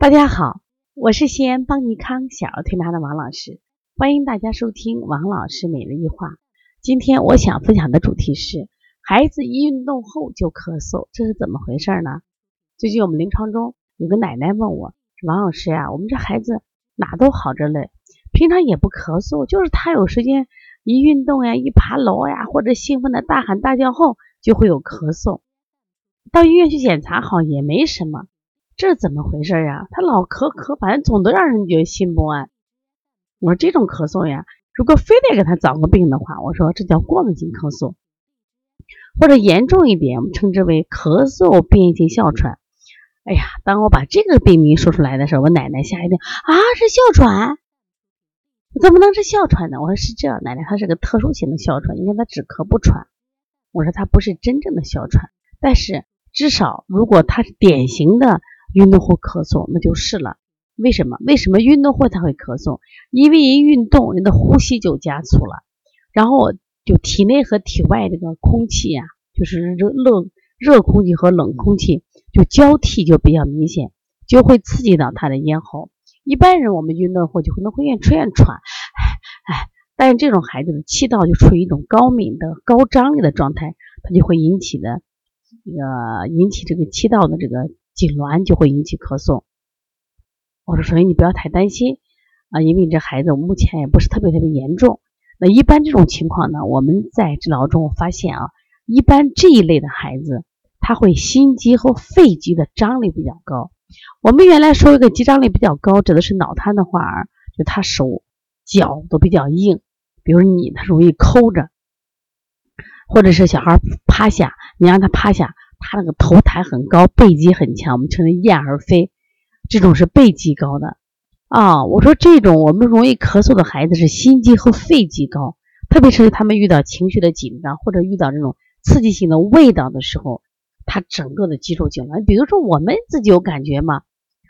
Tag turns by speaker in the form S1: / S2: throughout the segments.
S1: 大家好，我是西安邦尼康小儿推拿的王老师，欢迎大家收听王老师每日一话。今天我想分享的主题是孩子一运动后就咳嗽，这是怎么回事呢？最近我们临床中有个奶奶问我，王老师呀，我们这孩子哪都好着嘞，平常也不咳嗽，就是他有时间一运动呀，一爬楼呀，或者兴奋的大喊大叫后就会有咳嗽，到医院去检查好也没什么。这怎么回事呀？他老咳咳，反正总得让人觉得心不安。我说这种咳嗽呀，如果非得给他找个病的话，我说这叫过敏性咳嗽，或者严重一点，我们称之为咳嗽变异性哮喘。哎呀，当我把这个病名说出来的时候，我奶奶吓一跳啊，是哮喘？怎么能是哮喘呢？我说是这样，奶奶，它是个特殊型的哮喘，因为它只咳不喘。我说它不是真正的哮喘，但是至少如果它是典型的。运动后咳嗽，那就是了。为什么？为什么运动后他会咳嗽？因为一运动，人的呼吸就加速了，然后就体内和体外这个空气呀，就是热热热空气和冷空气就交替就比较明显，就会刺激到他的咽喉。一般人我们运动后就可能会出现喘，哎，但是这种孩子的气道就处于一种高敏的高张力的状态，它就会引起的这个引起这个气道的这个。痉挛就会引起咳嗽，我说所以你不要太担心啊，因为你这孩子目前也不是特别特别严重。那一般这种情况呢，我们在治疗中发现啊，一般这一类的孩子他会心肌和肺肌的张力比较高。我们原来说一个肌张力比较高，指的是脑瘫的话，就他手脚都比较硬，比如你他容易抠着，或者是小孩趴下，你让他趴下。他那个头抬很高，背肌很强，我们称为燕儿飞，这种是背肌高的啊。我说这种我们容易咳嗽的孩子是心肌和肺肌高，特别是他们遇到情绪的紧张或者遇到这种刺激性的味道的时候，他整个的肌肉痉挛。比如说我们自己有感觉吗？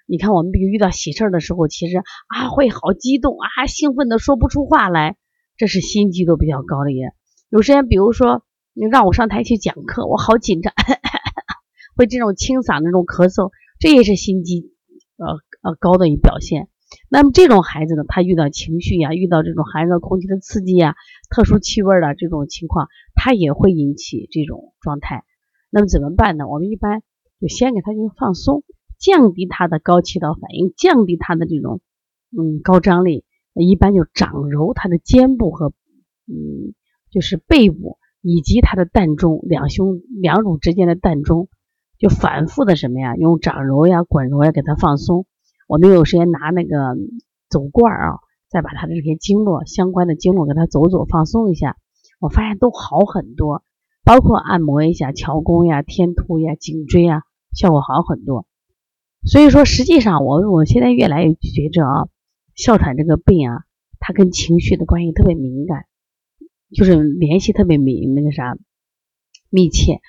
S1: 你看我们比如遇到喜事的时候，其实啊会好激动啊，兴奋的说不出话来，这是心肌都比较高的也。有时间比如说你让我上台去讲课，我好紧张。会这种清嗓那种咳嗽，这也是心肌呃呃高的一表现。那么这种孩子呢，他遇到情绪呀，遇到这种寒热空气的刺激呀，特殊气味的这种情况，他也会引起这种状态。那么怎么办呢？我们一般就先给他进行放松，降低他的高气道反应，降低他的这种嗯高张力。一般就掌揉他的肩部和嗯就是背部以及他的膻中两胸两乳之间的膻中。就反复的什么呀，用掌揉呀、滚揉呀给他放松。我们有时间拿那个走罐儿啊，再把他的这些经络相关的经络给他走走放松一下，我发现都好很多。包括按摩一下桥弓呀、天突呀、颈椎呀，效果好很多。所以说，实际上我我现在越来越觉着啊，哮喘这个病啊，它跟情绪的关系特别敏感，就是联系特别密那个啥密切。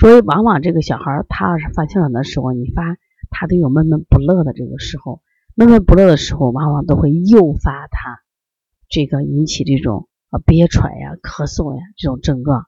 S1: 所以，往往这个小孩他要是发哮喘的时候，你发他都有闷闷不乐的这个时候，闷闷不乐的时候，往往都会诱发他这个引起这种呃憋喘呀、咳嗽呀这种症状。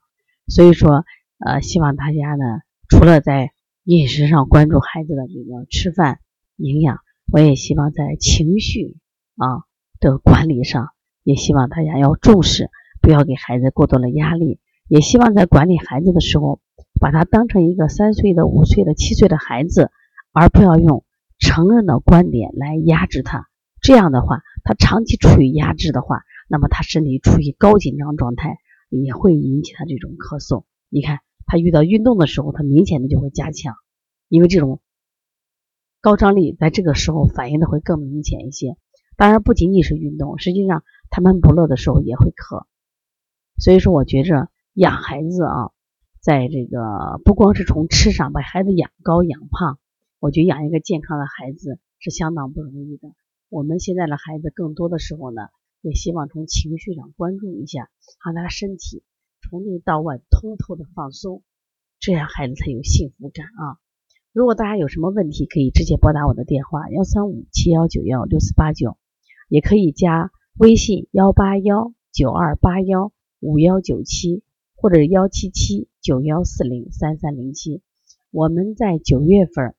S1: 所以说，呃，希望大家呢，除了在饮食上关注孩子的这个吃饭营养，我也希望在情绪啊的管理上，也希望大家要重视，不要给孩子过多的压力。也希望在管理孩子的时候。把他当成一个三岁的、五岁的、七岁的孩子，而不要用成人的观点来压制他。这样的话，他长期处于压制的话，那么他身体处于高紧张状态，也会引起他这种咳嗽。你看，他遇到运动的时候，他明显的就会加强，因为这种高张力在这个时候反应的会更明显一些。当然，不仅仅是运动，实际上他们不乐的时候也会咳。所以说，我觉着养孩子啊。在这个不光是从吃上把孩子养高养胖，我觉得养一个健康的孩子是相当不容易的。我们现在的孩子更多的时候呢，也希望从情绪上关注一下，让他身体从内到外通透的放松，这样孩子才有幸福感啊。如果大家有什么问题，可以直接拨打我的电话幺三五七幺九幺六四八九，也可以加微信幺八幺九二八幺五幺九七。或者幺七七九幺四零三三零七，我们在九月份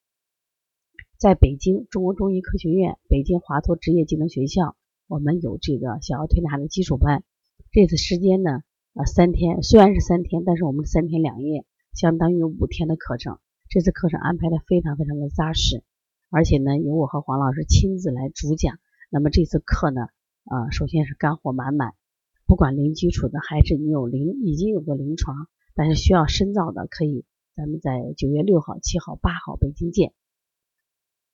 S1: 在北京中国中医科学院、北京华佗职业技能学校，我们有这个小儿推拿的基础班。这次时间呢，呃，三天，虽然是三天，但是我们三天两夜，相当于五天的课程。这次课程安排的非常非常的扎实，而且呢，由我和黄老师亲自来主讲。那么这次课呢，呃，首先是干货满满，不管零基础的，还是你有临已经有过临床，但是需要深造的，可以咱们在九月六号、七号、八号北京见。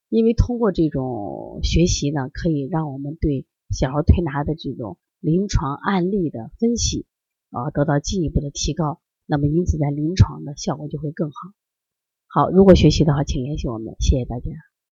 S1: 因为通过这种学习呢，可以让我们对小儿推拿的这种。临床案例的分析，啊，得到进一步的提高，那么因此在临床的效果就会更好。好，如果学习的话，请联系我们，谢谢大家。